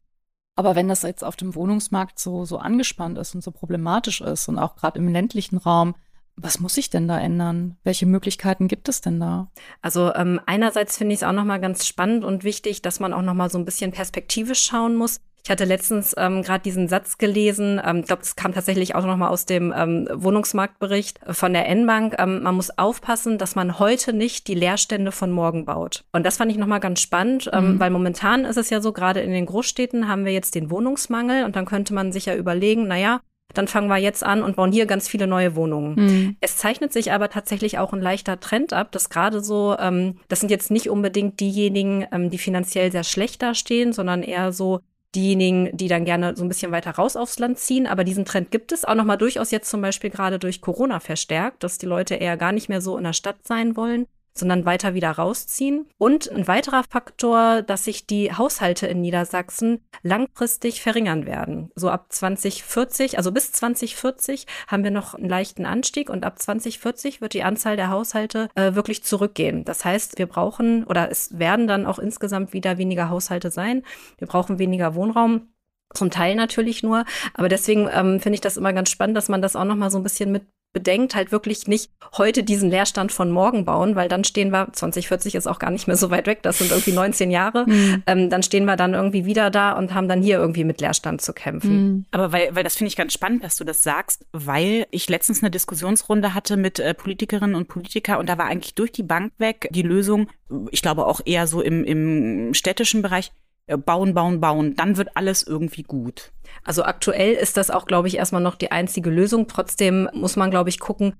Aber wenn das jetzt auf dem Wohnungsmarkt so, so angespannt ist und so problematisch ist und auch gerade im ländlichen Raum, was muss sich denn da ändern? Welche Möglichkeiten gibt es denn da? Also ähm, einerseits finde ich es auch nochmal ganz spannend und wichtig, dass man auch nochmal so ein bisschen perspektivisch schauen muss. Ich hatte letztens ähm, gerade diesen Satz gelesen, ähm, ich glaube, das kam tatsächlich auch nochmal aus dem ähm, Wohnungsmarktbericht von der N-Bank. Ähm, man muss aufpassen, dass man heute nicht die Leerstände von morgen baut. Und das fand ich nochmal ganz spannend, ähm, Mhm. weil momentan ist es ja so, gerade in den Großstädten haben wir jetzt den Wohnungsmangel und dann könnte man sich ja überlegen, naja, dann fangen wir jetzt an und bauen hier ganz viele neue Wohnungen. Es zeichnet sich aber tatsächlich auch ein leichter Trend ab, dass gerade so, ähm, das sind jetzt nicht unbedingt diejenigen, ähm, die finanziell sehr schlecht dastehen, sondern eher so diejenigen, die dann gerne so ein bisschen weiter raus aufs Land ziehen. Aber diesen Trend gibt es auch nochmal durchaus jetzt zum Beispiel gerade durch Corona verstärkt, dass die Leute eher gar nicht mehr so in der Stadt sein wollen, sondern weiter wieder rausziehen. Und ein weiterer Faktor, dass sich die Haushalte in Niedersachsen langfristig verringern werden. So ab 2040, also bis 2040 haben wir noch einen leichten Anstieg und ab 2040 wird die Anzahl der Haushalte äh, wirklich zurückgehen. Das heißt, wir brauchen oder es werden dann auch insgesamt wieder weniger Haushalte sein. Wir brauchen weniger Wohnraum. Zum Teil natürlich nur, aber deswegen ähm, finde ich das immer ganz spannend, dass man das auch noch mal so ein bisschen mit bedenkt, halt wirklich nicht heute diesen Leerstand von morgen bauen, weil dann stehen wir, 2040 ist auch gar nicht mehr so weit weg, das sind irgendwie 19 Jahre, ähm, dann stehen wir dann irgendwie wieder da und haben dann hier irgendwie mit Leerstand zu kämpfen. Aber weil, weil das finde ich ganz spannend, dass du das sagst, weil ich letztens eine Diskussionsrunde hatte mit äh, Politikerinnen und Politikern und da war eigentlich durch die Bank weg die Lösung, ich glaube auch eher so im, im städtischen Bereich, bauen, bauen, bauen, dann wird alles irgendwie gut. Also aktuell ist das auch, glaube ich, erstmal noch die einzige Lösung. Trotzdem muss man, glaube ich, gucken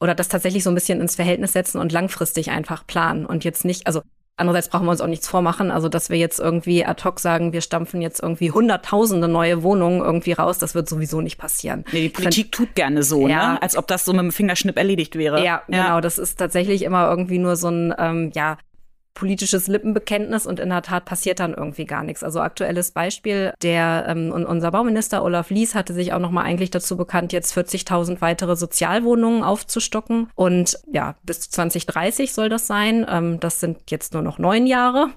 oder das tatsächlich so ein bisschen ins Verhältnis setzen und langfristig einfach planen und jetzt nicht, also andererseits brauchen wir uns auch nichts vormachen, also dass wir jetzt irgendwie ad hoc sagen, wir stampfen jetzt irgendwie hunderttausende neue Wohnungen irgendwie raus, das wird sowieso nicht passieren. Nee, die Politik tut gerne so, Ja. ne? als ob das so mit dem Fingerschnipp erledigt wäre. Ja, genau. Das ist tatsächlich immer irgendwie nur so ein, ähm, ja, politisches Lippenbekenntnis und in der Tat passiert dann irgendwie gar nichts. Also aktuelles Beispiel, der ähm, unser Bauminister Olaf Lies hatte sich auch noch mal eigentlich dazu bekannt, jetzt 40.000 weitere Sozialwohnungen aufzustocken und ja, bis 2030 soll das sein. Ähm, das sind jetzt nur noch neun Jahre.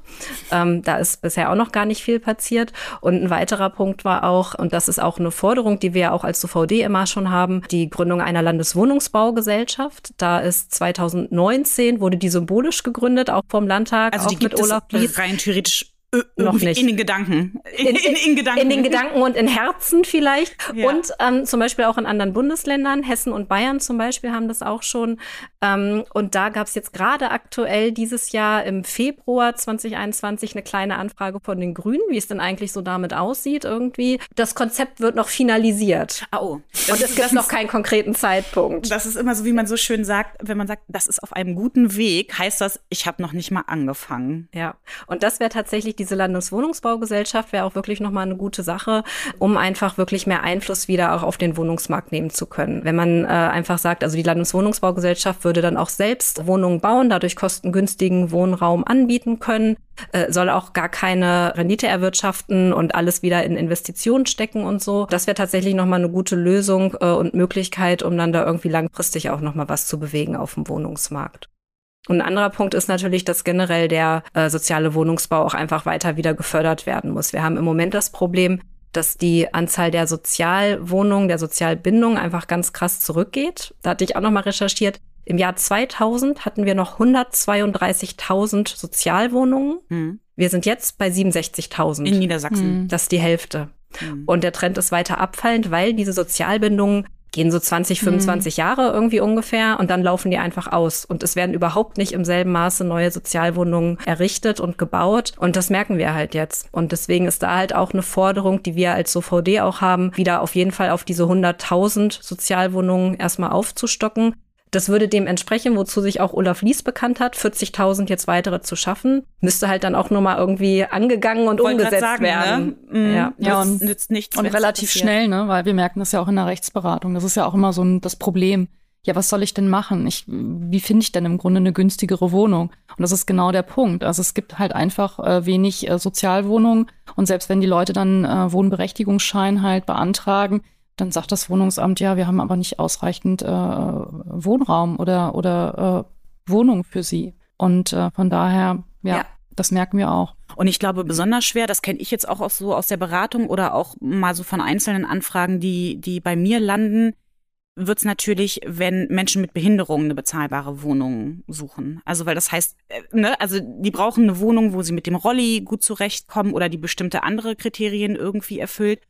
Ähm, da ist bisher auch noch gar nicht viel passiert. Und ein weiterer Punkt war auch, und das ist auch eine Forderung, die wir ja auch als UVD immer schon haben, die Gründung einer Landeswohnungsbaugesellschaft. Da ist 2019 wurde die symbolisch gegründet, auch vom Landtag, Also auch die mit gibt Olaf es Lies. rein theoretisch Noch irgendwie nicht. in den Gedanken. In, in, in Gedanken. In den Gedanken und in Herzen vielleicht. Ja. Und ähm, zum Beispiel auch in anderen Bundesländern. Hessen und Bayern zum Beispiel haben das auch schon. Ähm, und da gab es jetzt gerade aktuell dieses Jahr im Februar 2021 eine kleine Anfrage von den Grünen, wie es denn eigentlich so damit aussieht irgendwie. Das Konzept wird noch finalisiert. Oh. Und es gibt noch keinen konkreten Zeitpunkt. Das ist immer so, wie man so schön sagt, wenn man sagt, das ist auf einem guten Weg, heißt das, ich habe noch nicht mal angefangen. Ja, und das wäre tatsächlich diese Landeswohnungsbaugesellschaft, wäre auch wirklich nochmal eine gute Sache, um einfach wirklich mehr Einfluss wieder auch auf den Wohnungsmarkt nehmen zu können. Wenn man äh, einfach sagt, also die Landeswohnungsbaugesellschaft würde dann auch selbst Wohnungen bauen, dadurch kostengünstigen Wohnraum anbieten können, äh, soll auch gar keine Rendite erwirtschaften und alles wieder in Investitionen stecken und so. Das wäre tatsächlich nochmal eine gute Lösung äh, und Möglichkeit, um dann da irgendwie langfristig auch nochmal was zu bewegen auf dem Wohnungsmarkt. Und ein anderer Punkt ist natürlich, dass generell der äh, soziale Wohnungsbau auch einfach weiter wieder gefördert werden muss. Wir haben im Moment das Problem, dass die Anzahl der Sozialwohnungen, der Sozialbindungen einfach ganz krass zurückgeht. Da hatte ich auch noch mal recherchiert. Im Jahr 2000 hatten wir noch 132.000 Sozialwohnungen. Mhm. Wir sind jetzt bei 67.000. In Niedersachsen. Mhm. Das ist die Hälfte. Mhm. Und der Trend ist weiter abfallend, weil diese Sozialbindungen gehen so 20, 25 mhm. Jahre irgendwie ungefähr und dann laufen die einfach aus. Und es werden überhaupt nicht im selben Maße neue Sozialwohnungen errichtet und gebaut. Und das merken wir halt jetzt. Und deswegen ist da halt auch eine Forderung, die wir als SOVD auch haben, wieder auf jeden Fall auf diese 100.000 Sozialwohnungen erstmal aufzustocken. Das würde dem entsprechen, wozu sich auch Olaf Lies bekannt hat, 40.000 jetzt weitere zu schaffen. Müsste halt dann auch nochmal irgendwie angegangen und Wollte umgesetzt sagen, ne? werden. Ne? Mhm. Ja, ja und, nützt nichts und relativ schnell, ne? weil wir merken das ja auch in der Rechtsberatung. Das ist ja auch immer so ein, das Problem. Ja, was soll ich denn machen? Ich, wie finde ich denn im Grunde eine günstigere Wohnung? Und das ist genau der Punkt. Also es gibt halt einfach äh, wenig äh, Sozialwohnungen und selbst wenn die Leute dann äh, Wohnberechtigungsschein halt beantragen, dann sagt das Wohnungsamt, ja, wir haben aber nicht ausreichend äh, Wohnraum oder, oder äh, Wohnung für sie. Und äh, von daher, ja, ja, das merken wir auch. Und ich glaube, besonders schwer, das kenne ich jetzt auch so aus der Beratung oder auch mal so von einzelnen Anfragen, die, die bei mir landen, wird es natürlich, wenn Menschen mit Behinderungen eine bezahlbare Wohnung suchen. Also weil das heißt, äh, ne, also die brauchen eine Wohnung, wo sie mit dem Rolli gut zurechtkommen oder die bestimmte andere Kriterien irgendwie erfüllt.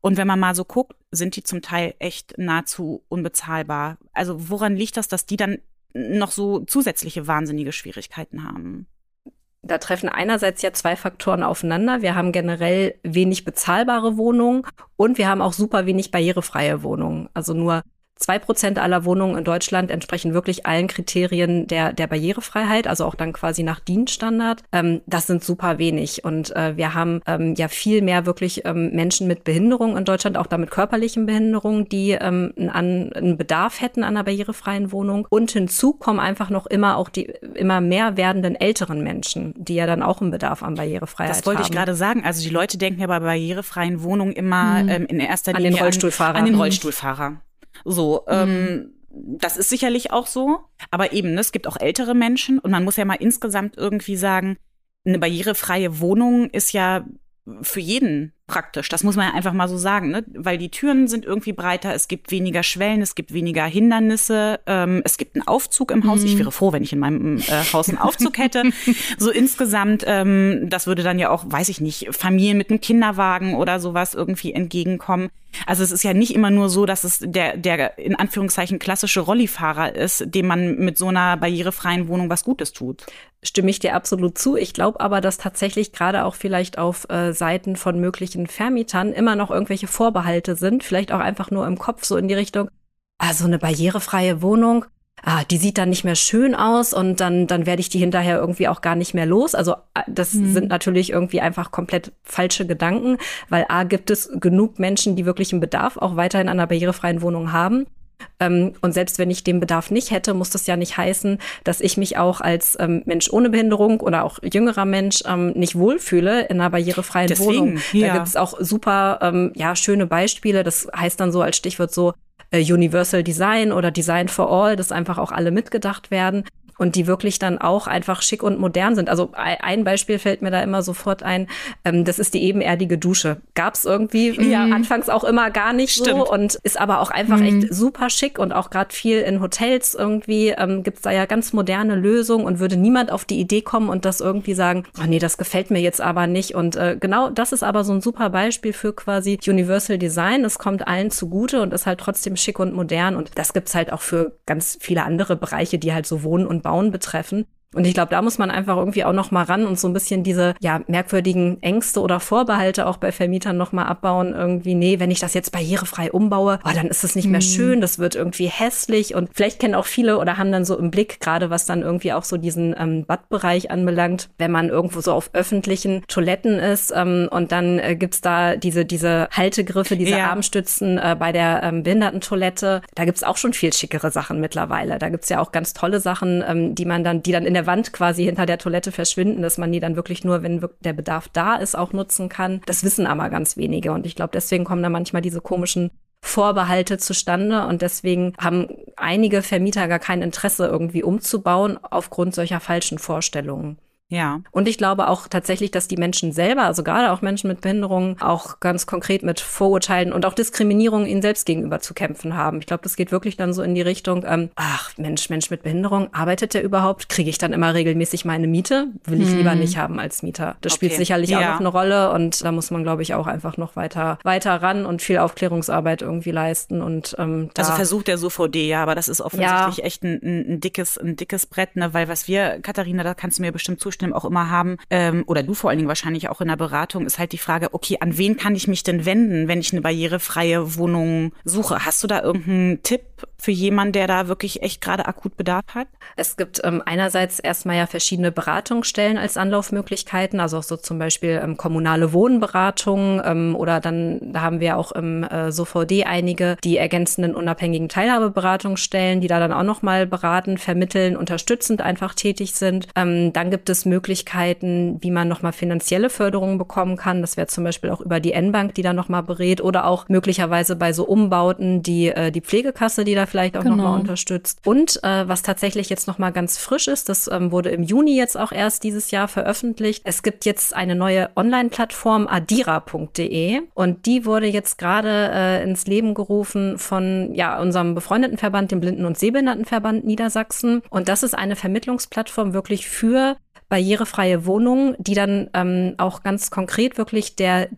Und wenn man mal so guckt, sind die zum Teil echt nahezu unbezahlbar. Also woran liegt das, dass die dann noch so zusätzliche wahnsinnige Schwierigkeiten haben? Da treffen einerseits ja zwei Faktoren aufeinander. Wir haben generell wenig bezahlbare Wohnungen und wir haben auch super wenig barrierefreie Wohnungen. Also nur Zwei Prozent aller Wohnungen in Deutschland entsprechen wirklich allen Kriterien der, der Barrierefreiheit, also auch dann quasi nach DIN-Standard. Ähm, das sind super wenig. Und äh, wir haben ähm, ja viel mehr wirklich ähm, Menschen mit Behinderung in Deutschland, auch damit körperlichen Behinderungen, die ähm, einen, einen Bedarf hätten an einer barrierefreien Wohnung. Und hinzu kommen einfach noch immer auch die immer mehr werdenden älteren Menschen, die ja dann auch einen Bedarf an Barrierefreiheit haben. Das wollte haben. ich gerade sagen. Also die Leute denken ja bei barrierefreien Wohnungen immer mhm. ähm, in erster Linie an den Rollstuhlfahrer. An, an den mhm. Rollstuhlfahrer. So, mhm. ähm, das ist sicherlich auch so. Aber eben, ne, es gibt auch ältere Menschen und man muss ja mal insgesamt irgendwie sagen, eine barrierefreie Wohnung ist ja für jeden praktisch. Das muss man ja einfach mal so sagen, ne? weil die Türen sind irgendwie breiter, es gibt weniger Schwellen, es gibt weniger Hindernisse, ähm, es gibt einen Aufzug im Haus. Mhm. Ich wäre froh, wenn ich in meinem äh, Haus einen Aufzug hätte. so insgesamt, ähm, das würde dann ja auch, weiß ich nicht, Familien mit einem Kinderwagen oder sowas irgendwie entgegenkommen. Also es ist ja nicht immer nur so, dass es der, der in Anführungszeichen klassische Rollifahrer ist, dem man mit so einer barrierefreien Wohnung was Gutes tut. Stimme ich dir absolut zu. Ich glaube aber, dass tatsächlich gerade auch vielleicht auf äh, Seiten von möglichen Vermietern immer noch irgendwelche Vorbehalte sind, vielleicht auch einfach nur im Kopf so in die Richtung, also eine barrierefreie Wohnung, ah, die sieht dann nicht mehr schön aus und dann, dann werde ich die hinterher irgendwie auch gar nicht mehr los. Also äh, das mhm. sind natürlich irgendwie einfach komplett falsche Gedanken, weil A gibt es genug Menschen, die wirklich einen Bedarf auch weiterhin an einer barrierefreien Wohnung haben. Ähm, und selbst wenn ich den Bedarf nicht hätte, muss das ja nicht heißen, dass ich mich auch als ähm, Mensch ohne Behinderung oder auch jüngerer Mensch ähm, nicht wohlfühle in einer barrierefreien Deswegen, Wohnung. Da ja. gibt es auch super ähm, ja, schöne Beispiele. Das heißt dann so als Stichwort so, äh, Universal Design oder Design for All, dass einfach auch alle mitgedacht werden und die wirklich dann auch einfach schick und modern sind. Also ein Beispiel fällt mir da immer sofort ein, ähm, das ist die ebenerdige Dusche. Gab es irgendwie mhm. ja anfangs auch immer gar nicht Stimmt. so und ist aber auch einfach mhm. echt super schick und auch gerade viel in Hotels irgendwie ähm, gibt da ja ganz moderne Lösungen und würde niemand auf die Idee kommen und das irgendwie sagen, oh nee, das gefällt mir jetzt aber nicht. Und äh, genau das ist aber so ein super Beispiel für quasi Universal Design. Es kommt allen zugute und ist halt trotzdem schick und modern und das gibt's halt auch für ganz viele andere Bereiche, die halt so Wohnen und Bauen betreffen. Und ich glaube, da muss man einfach irgendwie auch noch mal ran und so ein bisschen diese ja merkwürdigen Ängste oder Vorbehalte auch bei Vermietern noch mal abbauen. Irgendwie, nee, wenn ich das jetzt barrierefrei umbaue, oh, dann ist es nicht mehr mhm. schön, das wird irgendwie hässlich. Und vielleicht kennen auch viele oder haben dann so im Blick, gerade was dann irgendwie auch so diesen ähm, Badbereich anbelangt, wenn man irgendwo so auf öffentlichen Toiletten ist ähm, und dann äh, gibt's da diese, diese Haltegriffe, diese ja. Armstützen äh, bei der ähm, Behindertentoilette. Da gibt's auch schon viel schickere Sachen mittlerweile. Da gibt's ja auch ganz tolle Sachen, ähm, die man dann, die dann in der Wand quasi hinter der Toilette verschwinden, dass man die dann wirklich nur, wenn der Bedarf da ist, auch nutzen kann. Das wissen aber ganz wenige. Und ich glaube, deswegen kommen da manchmal diese komischen Vorbehalte zustande und deswegen haben einige Vermieter gar kein Interesse irgendwie umzubauen aufgrund solcher falschen Vorstellungen. Ja. Und ich glaube auch tatsächlich, dass die Menschen selber, also gerade auch Menschen mit Behinderungen, auch ganz konkret mit Vorurteilen und auch Diskriminierung ihnen selbst gegenüber zu kämpfen haben. Ich glaube, das geht wirklich dann so in die Richtung, ähm, ach Mensch, Mensch mit Behinderung, arbeitet der überhaupt? Kriege ich dann immer regelmäßig meine Miete? Will ich hm. lieber nicht haben als Mieter. Das okay. spielt sicherlich ja. auch noch eine Rolle und da muss man, glaube ich, auch einfach noch weiter, weiter ran und viel Aufklärungsarbeit irgendwie leisten. Und ähm, da Also versucht der SOVD, ja, aber das ist offensichtlich ja. echt ein, ein, ein dickes, ein dickes Brett, ne? Weil was wir, Katharina, da kannst du mir bestimmt zustimmen, zustimmen, auch immer haben, ähm, oder du vor allen Dingen wahrscheinlich auch in der Beratung, ist halt die Frage, okay, an wen kann ich mich denn wenden, wenn ich eine barrierefreie Wohnung suche? Hast du da irgendeinen Tipp für jemanden, der da wirklich echt gerade akut Bedarf hat? Es gibt ähm, einerseits erstmal ja verschiedene Beratungsstellen als Anlaufmöglichkeiten, also auch so zum Beispiel ähm, kommunale Wohnberatung ähm, oder dann, da haben wir auch im äh, SOVD einige, die ergänzenden unabhängigen Teilhabeberatungsstellen, die da dann auch nochmal beraten, vermitteln, unterstützend einfach tätig sind. Ähm, dann gibt es Möglichkeiten, wie man nochmal finanzielle Förderungen bekommen kann. Das wäre zum Beispiel auch über die N-Bank, die da nochmal berät oder auch möglicherweise bei so Umbauten die, äh, die Pflegekasse, die da vielleicht auch genau. nochmal unterstützt. Und äh, was tatsächlich jetzt nochmal ganz frisch ist, das ähm, wurde im Juni jetzt auch erst dieses Jahr veröffentlicht. Es gibt jetzt eine neue Online-Plattform adira.de und die wurde jetzt gerade äh, ins Leben gerufen von ja unserem befreundeten Verband, dem Blinden- und Sehbehindertenverband Niedersachsen. Und das ist eine Vermittlungsplattform wirklich für barrierefreie Wohnungen, die dann ähm, auch ganz konkret wirklich der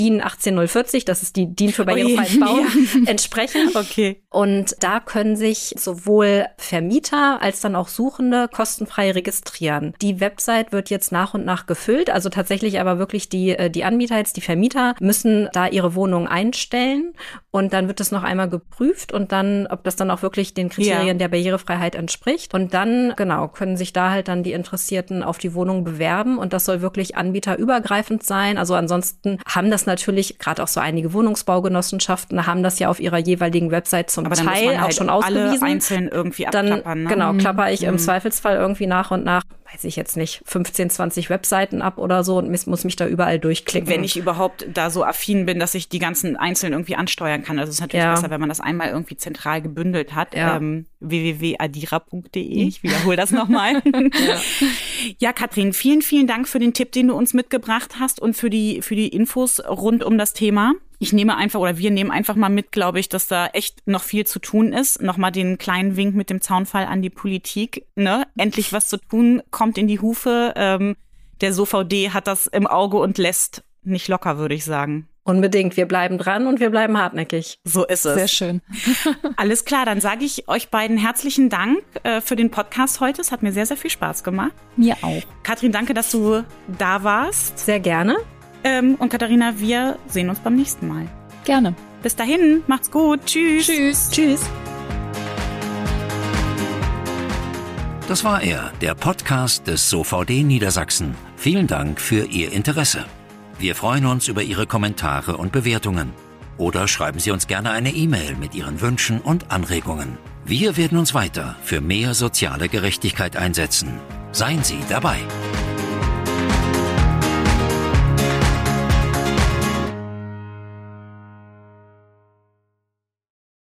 DIN 18040, das ist die DIN für barrierefreies Bauen, ja. entsprechen. Okay. Und da können sich sowohl Vermieter als dann auch Suchende kostenfrei registrieren. Die Website wird jetzt nach und nach gefüllt, also tatsächlich aber wirklich die, äh, die Anbieter, jetzt die Vermieter, müssen da ihre Wohnung einstellen und dann wird es noch einmal geprüft und dann, ob das dann auch wirklich den Kriterien ja. der Barrierefreiheit entspricht. Und dann, genau, können sich da halt dann die Interessierten auf die Wohnung bewerben und das soll wirklich anbieterübergreifend sein. Also ansonsten haben das natürlich, gerade auch so einige Wohnungsbaugenossenschaften haben das ja auf ihrer jeweiligen Website zum Teil auch halt schon ausgewiesen. Alle einzeln irgendwie abklappern. Dann, ne? Genau, mhm. klapper ich mhm. im Zweifelsfall irgendwie nach und nach weiß ich jetzt nicht, 15, 20 Webseiten ab oder so und muss mich da überall durchklicken. Wenn ich überhaupt da so affin bin, dass ich die ganzen einzeln irgendwie ansteuern kann. Also es ist natürlich ja. besser, wenn man das einmal irgendwie zentral gebündelt hat. Ja. Ähm, www.adira.de. Ich wiederhole das nochmal. ja. ja, Katrin, vielen, vielen Dank für den Tipp, den du uns mitgebracht hast und für die, für die Infos rund um das Thema ich nehme einfach oder wir nehmen einfach mal mit, glaube ich, dass da echt noch viel zu tun ist. Nochmal den kleinen Wink mit dem Zaunfall an die Politik. Ne? Endlich was zu tun, kommt in die Hufe. Ähm, der SOVD hat das im Auge und lässt nicht locker, würde ich sagen. Unbedingt. Wir bleiben dran und wir bleiben hartnäckig. So ist es. Sehr schön. Alles klar, dann sage ich euch beiden herzlichen Dank äh, für den Podcast heute. Es hat mir sehr, sehr viel Spaß gemacht. Mir auch. Katrin, danke, dass du da warst. Sehr gerne. Ähm, und Katharina, wir sehen uns beim nächsten Mal. Gerne. Bis dahin, macht's gut. Tschüss. Tschüss. Tschüss. Das war er, der Podcast des SOVD Niedersachsen. Vielen Dank für Ihr Interesse. Wir freuen uns über Ihre Kommentare und Bewertungen. Oder schreiben Sie uns gerne eine E-Mail mit Ihren Wünschen und Anregungen. Wir werden uns weiter für mehr soziale Gerechtigkeit einsetzen. Seien Sie dabei.